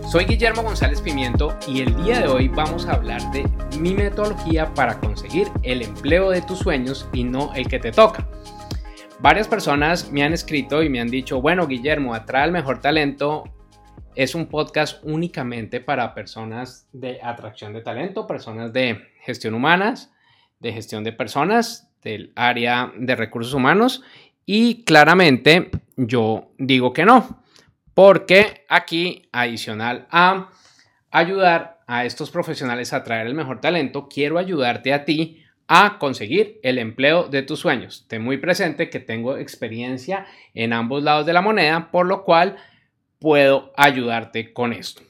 Soy Guillermo González Pimiento y el día de hoy vamos a hablar de mi metodología para conseguir el empleo de tus sueños y no el que te toca. Varias personas me han escrito y me han dicho, bueno Guillermo, Atrae Mejor Talento es un podcast únicamente para personas de atracción de talento, personas de gestión humanas, de gestión de personas, del área de recursos humanos y claramente yo digo que no porque aquí, adicional a ayudar a estos profesionales a traer el mejor talento, quiero ayudarte a ti a conseguir el empleo de tus sueños. Ten muy presente que tengo experiencia en ambos lados de la moneda, por lo cual puedo ayudarte con esto.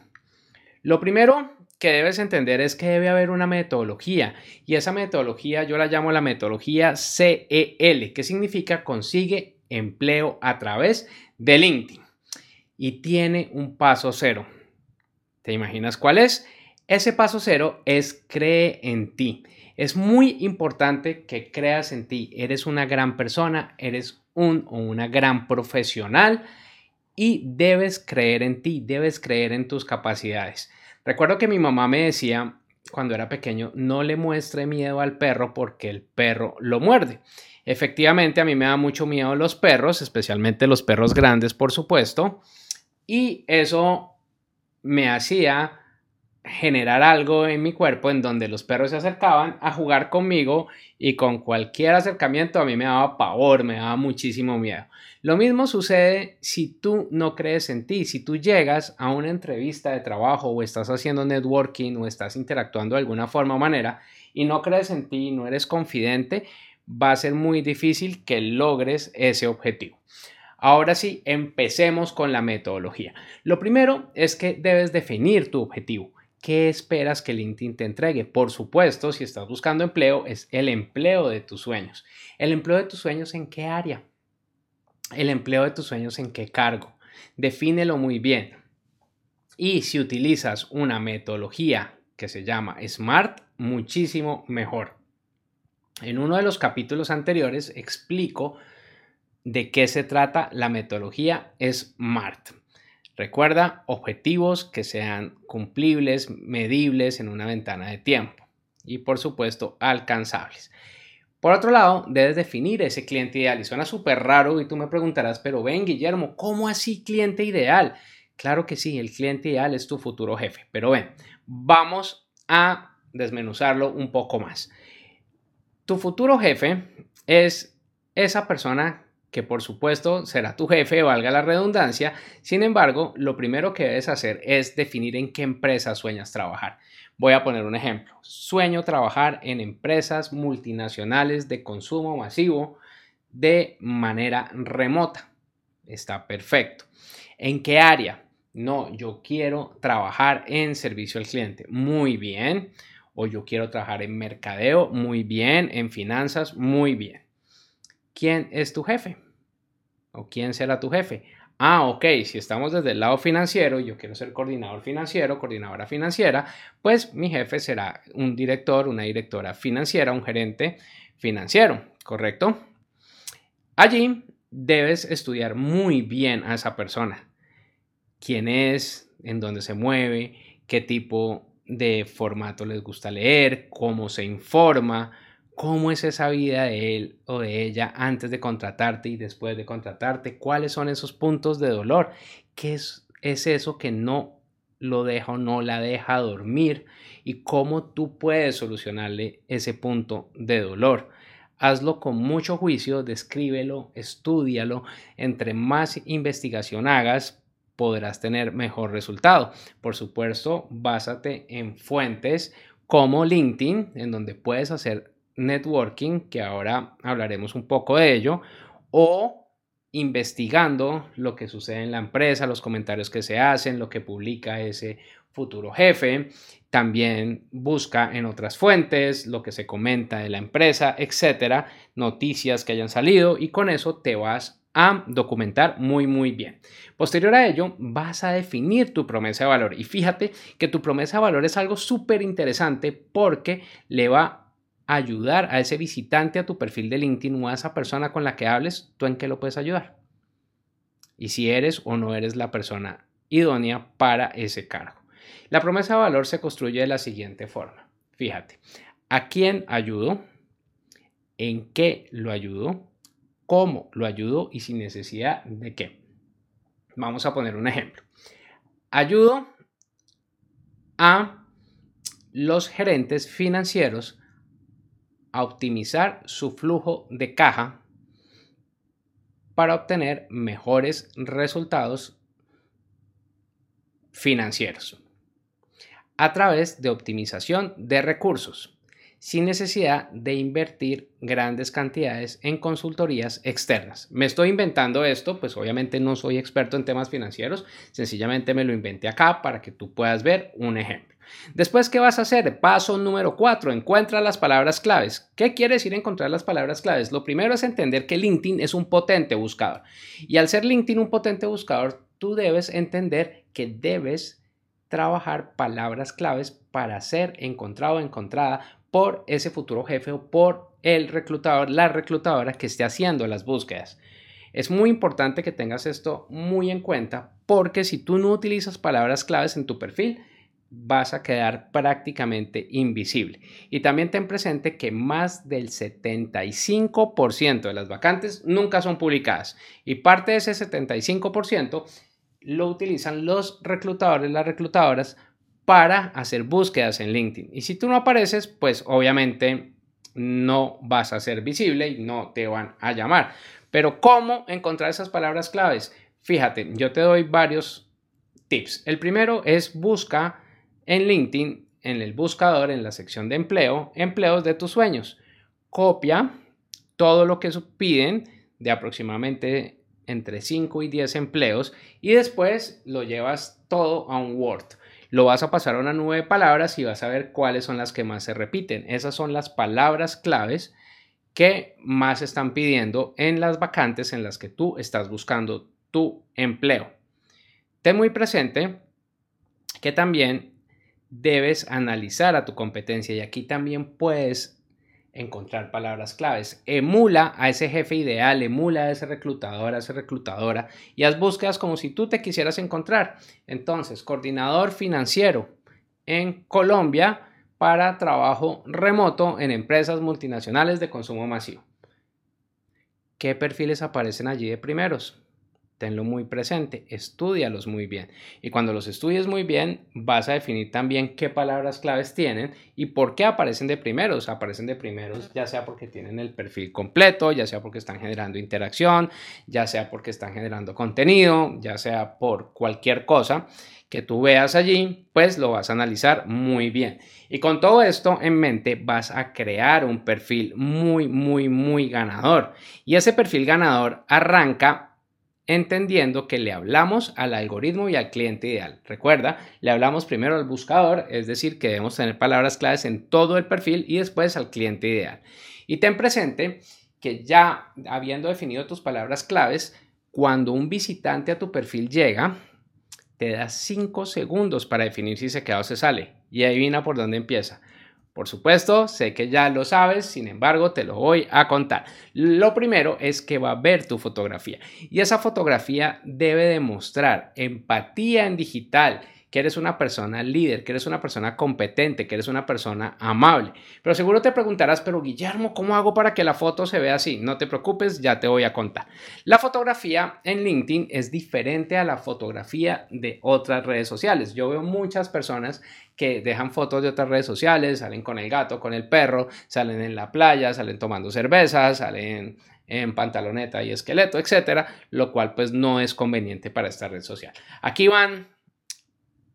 Lo primero que debes entender es que debe haber una metodología y esa metodología yo la llamo la metodología CEL, que significa consigue empleo a través de LinkedIn y tiene un paso cero. ¿Te imaginas cuál es? Ese paso cero es cree en ti. Es muy importante que creas en ti. Eres una gran persona, eres un o una gran profesional y debes creer en ti, debes creer en tus capacidades. Recuerdo que mi mamá me decía cuando era pequeño, no le muestre miedo al perro porque el perro lo muerde. Efectivamente, a mí me da mucho miedo los perros, especialmente los perros grandes, por supuesto. Y eso me hacía generar algo en mi cuerpo en donde los perros se acercaban a jugar conmigo y con cualquier acercamiento a mí me daba pavor, me daba muchísimo miedo. Lo mismo sucede si tú no crees en ti, si tú llegas a una entrevista de trabajo o estás haciendo networking o estás interactuando de alguna forma o manera y no crees en ti, no eres confidente, va a ser muy difícil que logres ese objetivo. Ahora sí, empecemos con la metodología. Lo primero es que debes definir tu objetivo. ¿Qué esperas que LinkedIn te entregue? Por supuesto, si estás buscando empleo, es el empleo de tus sueños. ¿El empleo de tus sueños en qué área? ¿El empleo de tus sueños en qué cargo? Defínelo muy bien. Y si utilizas una metodología que se llama SMART, muchísimo mejor. En uno de los capítulos anteriores explico de qué se trata la metodología SMART. Recuerda objetivos que sean cumplibles, medibles en una ventana de tiempo y por supuesto alcanzables. Por otro lado, debes definir ese cliente ideal y suena súper raro y tú me preguntarás, pero ven Guillermo, ¿cómo así cliente ideal? Claro que sí, el cliente ideal es tu futuro jefe, pero ven, vamos a desmenuzarlo un poco más. Tu futuro jefe es esa persona que por supuesto será tu jefe, valga la redundancia. Sin embargo, lo primero que debes hacer es definir en qué empresa sueñas trabajar. Voy a poner un ejemplo. Sueño trabajar en empresas multinacionales de consumo masivo de manera remota. Está perfecto. ¿En qué área? No, yo quiero trabajar en servicio al cliente. Muy bien. O yo quiero trabajar en mercadeo. Muy bien. En finanzas. Muy bien. ¿Quién es tu jefe? ¿O quién será tu jefe? Ah, ok, si estamos desde el lado financiero, yo quiero ser coordinador financiero, coordinadora financiera, pues mi jefe será un director, una directora financiera, un gerente financiero, ¿correcto? Allí debes estudiar muy bien a esa persona. ¿Quién es? ¿En dónde se mueve? ¿Qué tipo de formato les gusta leer? ¿Cómo se informa? Cómo es esa vida de él o de ella antes de contratarte y después de contratarte, cuáles son esos puntos de dolor, qué es, es eso que no lo deja o no la deja dormir y cómo tú puedes solucionarle ese punto de dolor. Hazlo con mucho juicio, descríbelo, estúdialo. Entre más investigación hagas, podrás tener mejor resultado. Por supuesto, básate en fuentes como LinkedIn, en donde puedes hacer networking, que ahora hablaremos un poco de ello, o investigando lo que sucede en la empresa, los comentarios que se hacen, lo que publica ese futuro jefe. También busca en otras fuentes lo que se comenta de la empresa, etcétera, noticias que hayan salido y con eso te vas a documentar muy muy bien. Posterior a ello, vas a definir tu promesa de valor y fíjate que tu promesa de valor es algo súper interesante porque le va ayudar a ese visitante a tu perfil de LinkedIn o a esa persona con la que hables, tú en qué lo puedes ayudar. Y si eres o no eres la persona idónea para ese cargo. La promesa de valor se construye de la siguiente forma. Fíjate, ¿a quién ayudo? ¿En qué lo ayudo? ¿Cómo lo ayudo? Y sin necesidad de qué. Vamos a poner un ejemplo. Ayudo a los gerentes financieros a optimizar su flujo de caja para obtener mejores resultados financieros a través de optimización de recursos, sin necesidad de invertir grandes cantidades en consultorías externas. Me estoy inventando esto, pues obviamente no soy experto en temas financieros, sencillamente me lo inventé acá para que tú puedas ver un ejemplo. Después, ¿qué vas a hacer? Paso número 4, encuentra las palabras claves. ¿Qué quiere decir encontrar las palabras claves? Lo primero es entender que LinkedIn es un potente buscador. Y al ser LinkedIn un potente buscador, tú debes entender que debes trabajar palabras claves para ser encontrado o encontrada por ese futuro jefe o por el reclutador, la reclutadora que esté haciendo las búsquedas. Es muy importante que tengas esto muy en cuenta porque si tú no utilizas palabras claves en tu perfil, vas a quedar prácticamente invisible. Y también ten presente que más del 75% de las vacantes nunca son publicadas y parte de ese 75% lo utilizan los reclutadores, las reclutadoras para hacer búsquedas en LinkedIn. Y si tú no apareces, pues obviamente no vas a ser visible y no te van a llamar. Pero ¿cómo encontrar esas palabras claves? Fíjate, yo te doy varios tips. El primero es busca en LinkedIn, en el buscador, en la sección de empleo, empleos de tus sueños. Copia todo lo que piden de aproximadamente entre 5 y 10 empleos y después lo llevas todo a un Word. Lo vas a pasar a una nube de palabras y vas a ver cuáles son las que más se repiten. Esas son las palabras claves que más están pidiendo en las vacantes en las que tú estás buscando tu empleo. Ten muy presente que también debes analizar a tu competencia y aquí también puedes encontrar palabras claves. Emula a ese jefe ideal, emula a ese reclutador, a esa reclutadora y haz búsquedas como si tú te quisieras encontrar. Entonces, coordinador financiero en Colombia para trabajo remoto en empresas multinacionales de consumo masivo. ¿Qué perfiles aparecen allí de primeros? Tenlo muy presente, estudialos muy bien. Y cuando los estudies muy bien, vas a definir también qué palabras claves tienen y por qué aparecen de primeros. Aparecen de primeros ya sea porque tienen el perfil completo, ya sea porque están generando interacción, ya sea porque están generando contenido, ya sea por cualquier cosa que tú veas allí, pues lo vas a analizar muy bien. Y con todo esto en mente vas a crear un perfil muy, muy, muy ganador. Y ese perfil ganador arranca entendiendo que le hablamos al algoritmo y al cliente ideal. Recuerda, le hablamos primero al buscador, es decir, que debemos tener palabras claves en todo el perfil y después al cliente ideal. Y ten presente que ya habiendo definido tus palabras claves, cuando un visitante a tu perfil llega, te da 5 segundos para definir si se queda o se sale. Y adivina por dónde empieza. Por supuesto, sé que ya lo sabes, sin embargo, te lo voy a contar. Lo primero es que va a ver tu fotografía y esa fotografía debe demostrar empatía en digital que eres una persona líder, que eres una persona competente, que eres una persona amable. Pero seguro te preguntarás, pero Guillermo, ¿cómo hago para que la foto se vea así? No te preocupes, ya te voy a contar. La fotografía en LinkedIn es diferente a la fotografía de otras redes sociales. Yo veo muchas personas que dejan fotos de otras redes sociales, salen con el gato, con el perro, salen en la playa, salen tomando cerveza, salen en pantaloneta y esqueleto, etcétera, lo cual pues no es conveniente para esta red social. Aquí van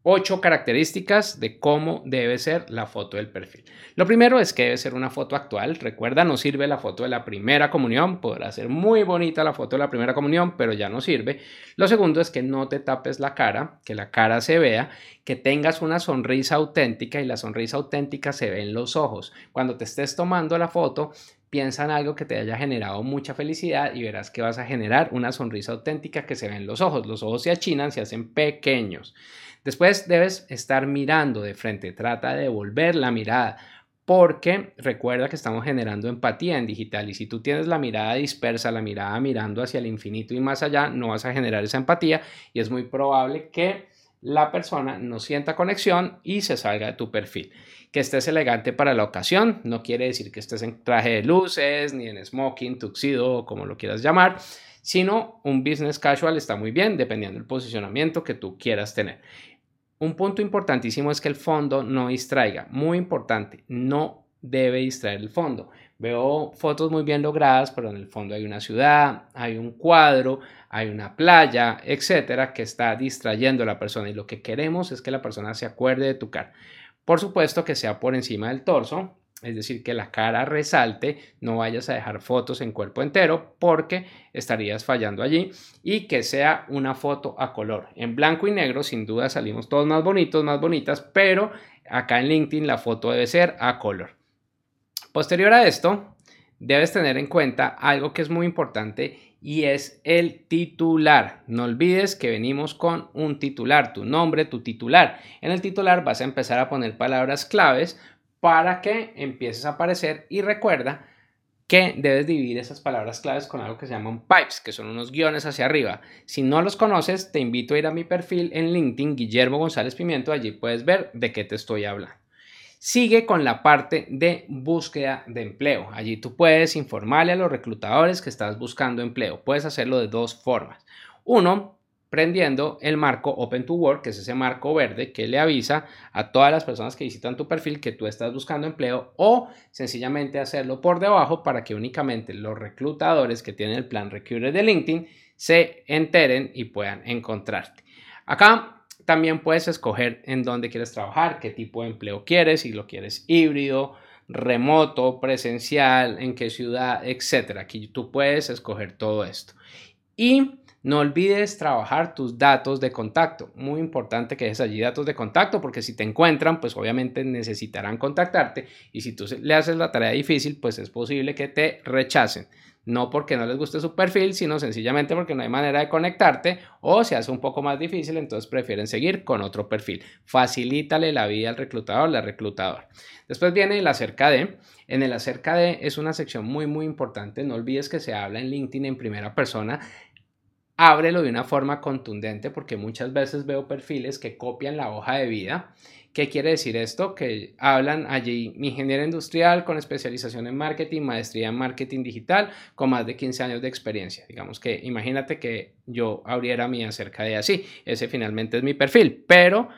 ocho características de cómo debe ser la foto del perfil. Lo primero es que debe ser una foto actual. Recuerda, no sirve la foto de la primera comunión. Podrá ser muy bonita la foto de la primera comunión, pero ya no sirve. Lo segundo es que no te tapes la cara, que la cara se vea, que tengas una sonrisa auténtica y la sonrisa auténtica se ve en los ojos. Cuando te estés tomando la foto, piensa en algo que te haya generado mucha felicidad y verás que vas a generar una sonrisa auténtica que se ve en los ojos. Los ojos se achinan, se hacen pequeños. Después debes estar mirando de frente, trata de devolver la mirada porque recuerda que estamos generando empatía en digital y si tú tienes la mirada dispersa, la mirada mirando hacia el infinito y más allá, no vas a generar esa empatía y es muy probable que la persona no sienta conexión y se salga de tu perfil. Que estés elegante para la ocasión no quiere decir que estés en traje de luces, ni en smoking, tuxido o como lo quieras llamar, sino un business casual está muy bien dependiendo del posicionamiento que tú quieras tener. Un punto importantísimo es que el fondo no distraiga. Muy importante, no debe distraer el fondo. Veo fotos muy bien logradas, pero en el fondo hay una ciudad, hay un cuadro, hay una playa, etcétera, que está distrayendo a la persona. Y lo que queremos es que la persona se acuerde de tu cara. Por supuesto que sea por encima del torso, es decir, que la cara resalte, no vayas a dejar fotos en cuerpo entero porque estarías fallando allí y que sea una foto a color. En blanco y negro sin duda salimos todos más bonitos, más bonitas, pero acá en LinkedIn la foto debe ser a color. Posterior a esto, debes tener en cuenta algo que es muy importante y es el titular. No olvides que venimos con un titular, tu nombre, tu titular. En el titular vas a empezar a poner palabras claves para que empieces a aparecer y recuerda que debes dividir esas palabras claves con algo que se llaman pipes, que son unos guiones hacia arriba. Si no los conoces, te invito a ir a mi perfil en LinkedIn, Guillermo González Pimiento, allí puedes ver de qué te estoy hablando. Sigue con la parte de búsqueda de empleo. Allí tú puedes informarle a los reclutadores que estás buscando empleo. Puedes hacerlo de dos formas. Uno, prendiendo el marco Open to Work, que es ese marco verde que le avisa a todas las personas que visitan tu perfil que tú estás buscando empleo o sencillamente hacerlo por debajo para que únicamente los reclutadores que tienen el plan Recruiter de LinkedIn se enteren y puedan encontrarte. Acá también puedes escoger en dónde quieres trabajar, qué tipo de empleo quieres, si lo quieres híbrido, remoto, presencial, en qué ciudad, etcétera. Aquí tú puedes escoger todo esto. Y no olvides trabajar tus datos de contacto. Muy importante que dejes allí datos de contacto porque si te encuentran, pues obviamente necesitarán contactarte y si tú le haces la tarea difícil, pues es posible que te rechacen. No porque no les guste su perfil, sino sencillamente porque no hay manera de conectarte o se hace un poco más difícil, entonces prefieren seguir con otro perfil. Facilítale la vida al reclutador, la reclutadora. Después viene el acerca de. En el acerca de es una sección muy muy importante. No olvides que se habla en LinkedIn en primera persona ábrelo de una forma contundente porque muchas veces veo perfiles que copian la hoja de vida. ¿Qué quiere decir esto? Que hablan allí ingeniero industrial con especialización en marketing, maestría en marketing digital, con más de 15 años de experiencia. Digamos que imagínate que yo abriera mi acerca de así. Ese finalmente es mi perfil, pero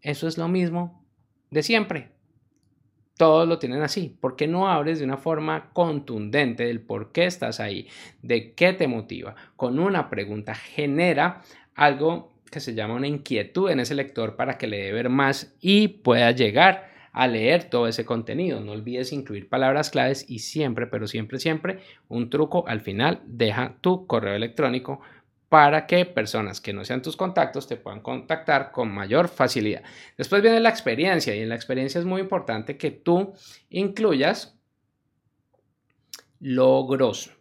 eso es lo mismo de siempre todos lo tienen así. ¿Por qué no abres de una forma contundente del por qué estás ahí, de qué te motiva? Con una pregunta genera algo que se llama una inquietud en ese lector para que le dé ver más y pueda llegar a leer todo ese contenido. No olvides incluir palabras claves y siempre, pero siempre, siempre, un truco al final, deja tu correo electrónico para que personas que no sean tus contactos te puedan contactar con mayor facilidad. Después viene la experiencia y en la experiencia es muy importante que tú incluyas logros.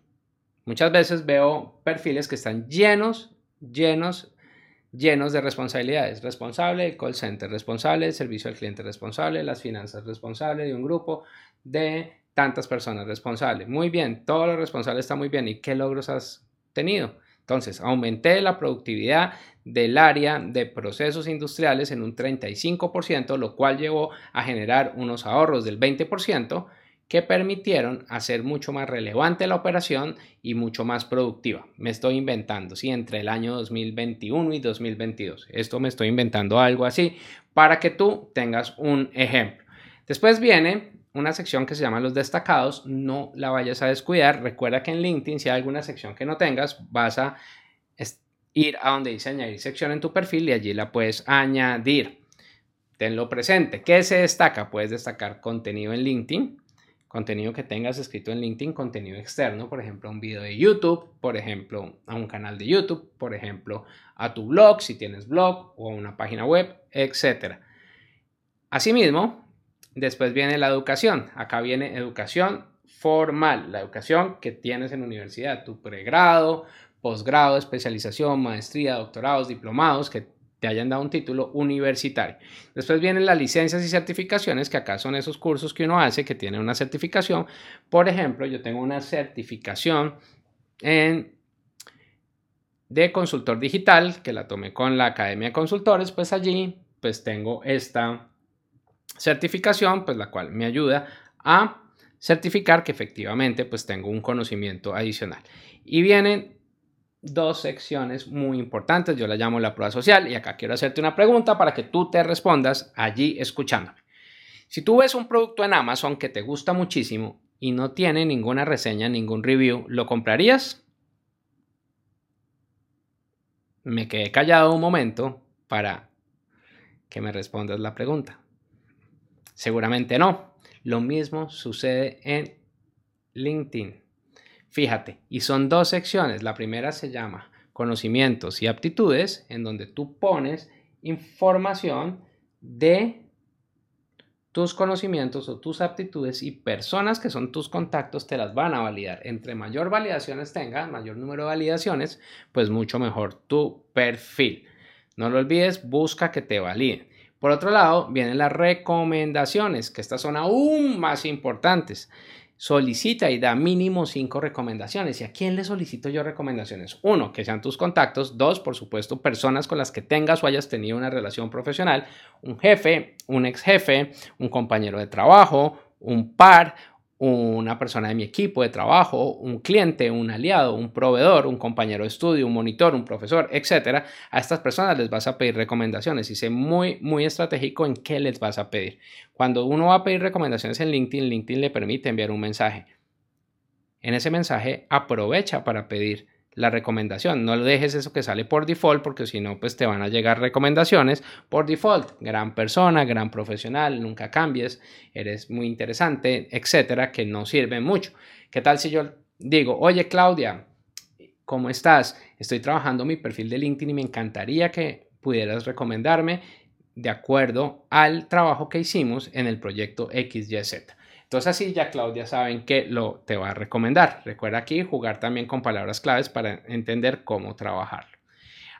Muchas veces veo perfiles que están llenos, llenos, llenos de responsabilidades. Responsable del call center, responsable del servicio al cliente, responsable las finanzas, responsable de un grupo de tantas personas, responsable. Muy bien, todo lo responsable está muy bien. ¿Y qué logros has tenido? Entonces, aumenté la productividad del área de procesos industriales en un 35%, lo cual llevó a generar unos ahorros del 20% que permitieron hacer mucho más relevante la operación y mucho más productiva. Me estoy inventando, sí, entre el año 2021 y 2022. Esto me estoy inventando algo así para que tú tengas un ejemplo. Después viene una sección que se llama los destacados, no la vayas a descuidar. Recuerda que en LinkedIn, si hay alguna sección que no tengas, vas a ir a donde dice añadir sección en tu perfil y allí la puedes añadir. Tenlo presente. ¿Qué se destaca? Puedes destacar contenido en LinkedIn, contenido que tengas escrito en LinkedIn, contenido externo, por ejemplo, un video de YouTube, por ejemplo, a un canal de YouTube, por ejemplo, a tu blog, si tienes blog o a una página web, etc. Asimismo, después viene la educación. Acá viene educación formal, la educación que tienes en universidad, tu pregrado, posgrado, especialización, maestría, doctorados, diplomados que te hayan dado un título universitario. Después vienen las licencias y certificaciones, que acá son esos cursos que uno hace que tiene una certificación. Por ejemplo, yo tengo una certificación de consultor digital, que la tomé con la Academia de Consultores, pues allí pues tengo esta certificación, pues la cual me ayuda a certificar que efectivamente pues tengo un conocimiento adicional. Y vienen dos secciones muy importantes. Yo la llamo la prueba social y acá quiero hacerte una pregunta para que tú te respondas allí escuchándome. Si tú ves un producto en Amazon que te gusta muchísimo y no tiene ninguna reseña, ningún review, ¿lo comprarías? Me quedé callado un momento para que me respondas la pregunta. Seguramente no. Lo mismo sucede en LinkedIn. Fíjate, y son dos secciones. La primera se llama conocimientos y aptitudes, en donde tú pones información de tus conocimientos o tus aptitudes y personas que son tus contactos te las van a validar. Entre mayor validaciones tengas, mayor número de validaciones, pues mucho mejor tu perfil. No lo olvides, busca que te validen. Por otro lado, vienen las recomendaciones, que estas son aún más importantes solicita y da mínimo cinco recomendaciones. ¿Y a quién le solicito yo recomendaciones? Uno, que sean tus contactos. Dos, por supuesto, personas con las que tengas o hayas tenido una relación profesional. Un jefe, un ex jefe, un compañero de trabajo, un par una persona de mi equipo de trabajo, un cliente, un aliado, un proveedor, un compañero de estudio, un monitor, un profesor, etcétera, a estas personas les vas a pedir recomendaciones y sé muy muy estratégico en qué les vas a pedir. Cuando uno va a pedir recomendaciones en LinkedIn, LinkedIn le permite enviar un mensaje. En ese mensaje aprovecha para pedir la recomendación. No lo dejes eso que sale por default porque si no, pues te van a llegar recomendaciones por default. Gran persona, gran profesional, nunca cambies, eres muy interesante, etcétera, que no sirven mucho. ¿Qué tal si yo digo, oye Claudia, ¿cómo estás? Estoy trabajando mi perfil de LinkedIn y me encantaría que pudieras recomendarme de acuerdo al trabajo que hicimos en el proyecto XYZ. Entonces así ya Claudia saben que lo te va a recomendar. Recuerda aquí jugar también con palabras claves para entender cómo trabajarlo.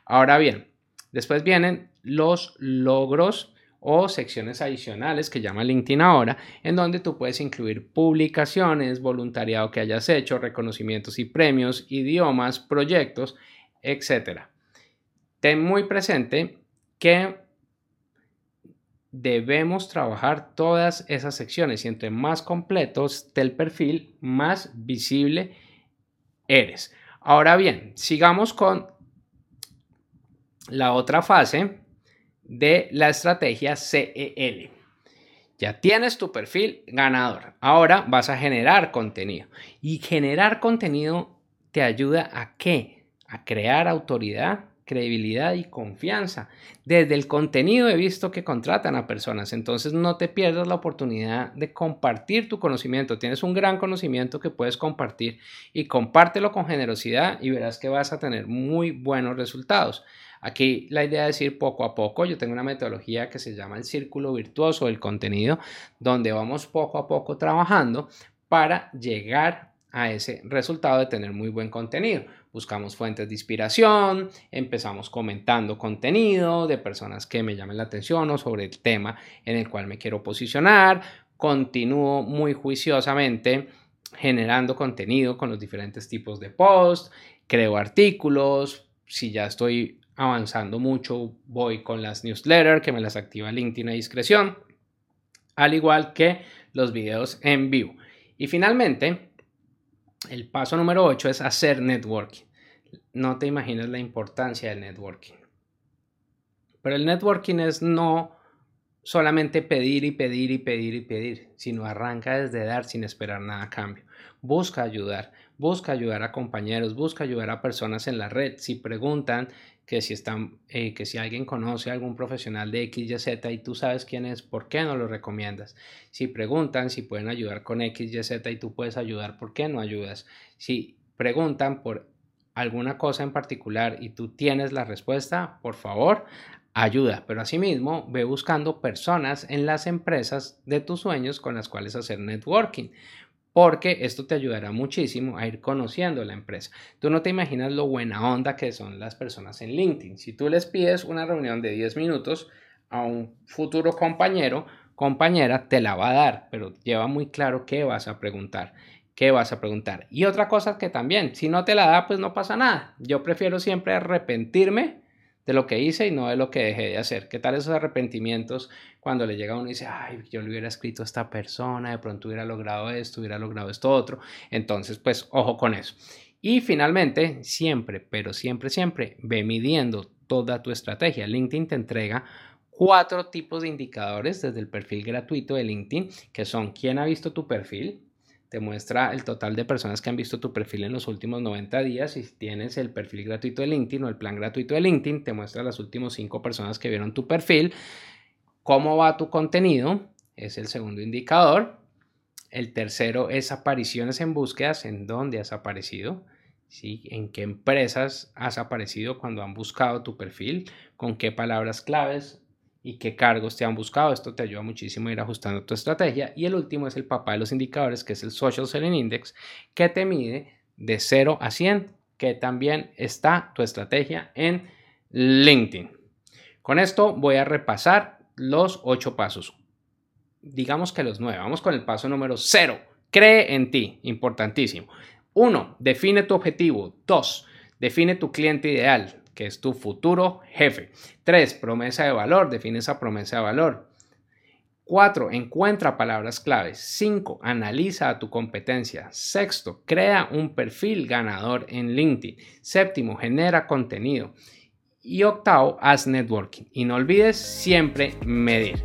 Ahora bien, después vienen los logros o secciones adicionales que llama LinkedIn ahora, en donde tú puedes incluir publicaciones, voluntariado que hayas hecho, reconocimientos y premios, idiomas, proyectos, etc. Ten muy presente que debemos trabajar todas esas secciones y entre más completos esté el perfil, más visible eres. Ahora bien, sigamos con la otra fase de la estrategia CEL. Ya tienes tu perfil ganador. Ahora vas a generar contenido. Y generar contenido te ayuda a qué? A crear autoridad credibilidad y confianza. Desde el contenido he visto que contratan a personas, entonces no te pierdas la oportunidad de compartir tu conocimiento. Tienes un gran conocimiento que puedes compartir y compártelo con generosidad y verás que vas a tener muy buenos resultados. Aquí la idea es ir poco a poco. Yo tengo una metodología que se llama el círculo virtuoso del contenido, donde vamos poco a poco trabajando para llegar a ese resultado de tener muy buen contenido. Buscamos fuentes de inspiración, empezamos comentando contenido de personas que me llamen la atención o sobre el tema en el cual me quiero posicionar, continúo muy juiciosamente generando contenido con los diferentes tipos de posts, creo artículos, si ya estoy avanzando mucho, voy con las newsletters que me las activa LinkedIn a discreción, al igual que los videos en vivo. Y finalmente, el paso número 8 es hacer networking. No te imaginas la importancia del networking. Pero el networking es no solamente pedir y pedir y pedir y pedir, sino arranca desde dar sin esperar nada a cambio. Busca ayudar, busca ayudar a compañeros, busca ayudar a personas en la red. Si preguntan que si están, eh, que si alguien conoce a algún profesional de XYZ y tú sabes quién es, ¿por qué no lo recomiendas? Si preguntan si pueden ayudar con XYZ y tú puedes ayudar, ¿por qué no ayudas? Si preguntan por alguna cosa en particular y tú tienes la respuesta, por favor, ayuda. Pero asimismo, ve buscando personas en las empresas de tus sueños con las cuales hacer networking porque esto te ayudará muchísimo a ir conociendo la empresa. Tú no te imaginas lo buena onda que son las personas en LinkedIn. Si tú les pides una reunión de 10 minutos a un futuro compañero, compañera, te la va a dar, pero lleva muy claro qué vas a preguntar. ¿Qué vas a preguntar? Y otra cosa que también, si no te la da, pues no pasa nada. Yo prefiero siempre arrepentirme de lo que hice y no de lo que dejé de hacer. ¿Qué tal esos arrepentimientos cuando le llega uno y dice, ay, yo le hubiera escrito a esta persona, de pronto hubiera logrado esto, hubiera logrado esto otro? Entonces, pues ojo con eso. Y finalmente, siempre, pero siempre, siempre, ve midiendo toda tu estrategia. LinkedIn te entrega cuatro tipos de indicadores desde el perfil gratuito de LinkedIn, que son quién ha visto tu perfil, te muestra el total de personas que han visto tu perfil en los últimos 90 días. Si tienes el perfil gratuito de LinkedIn o el plan gratuito de LinkedIn, te muestra las últimas 5 personas que vieron tu perfil. ¿Cómo va tu contenido? Es el segundo indicador. El tercero es apariciones en búsquedas, en dónde has aparecido. ¿Sí? en qué empresas has aparecido cuando han buscado tu perfil, con qué palabras claves y qué cargos te han buscado. Esto te ayuda muchísimo a ir ajustando tu estrategia. Y el último es el papá de los indicadores, que es el Social Selling Index, que te mide de 0 a 100, que también está tu estrategia en LinkedIn. Con esto voy a repasar los 8 pasos. Digamos que los 9. Vamos con el paso número 0. Cree en ti, importantísimo. 1. Define tu objetivo. 2. Define tu cliente ideal que es tu futuro jefe. 3. Promesa de valor. Define esa promesa de valor. 4. Encuentra palabras claves. 5. Analiza a tu competencia. Sexto, crea un perfil ganador en LinkedIn. Séptimo, genera contenido. Y octavo, haz networking. Y no olvides siempre medir.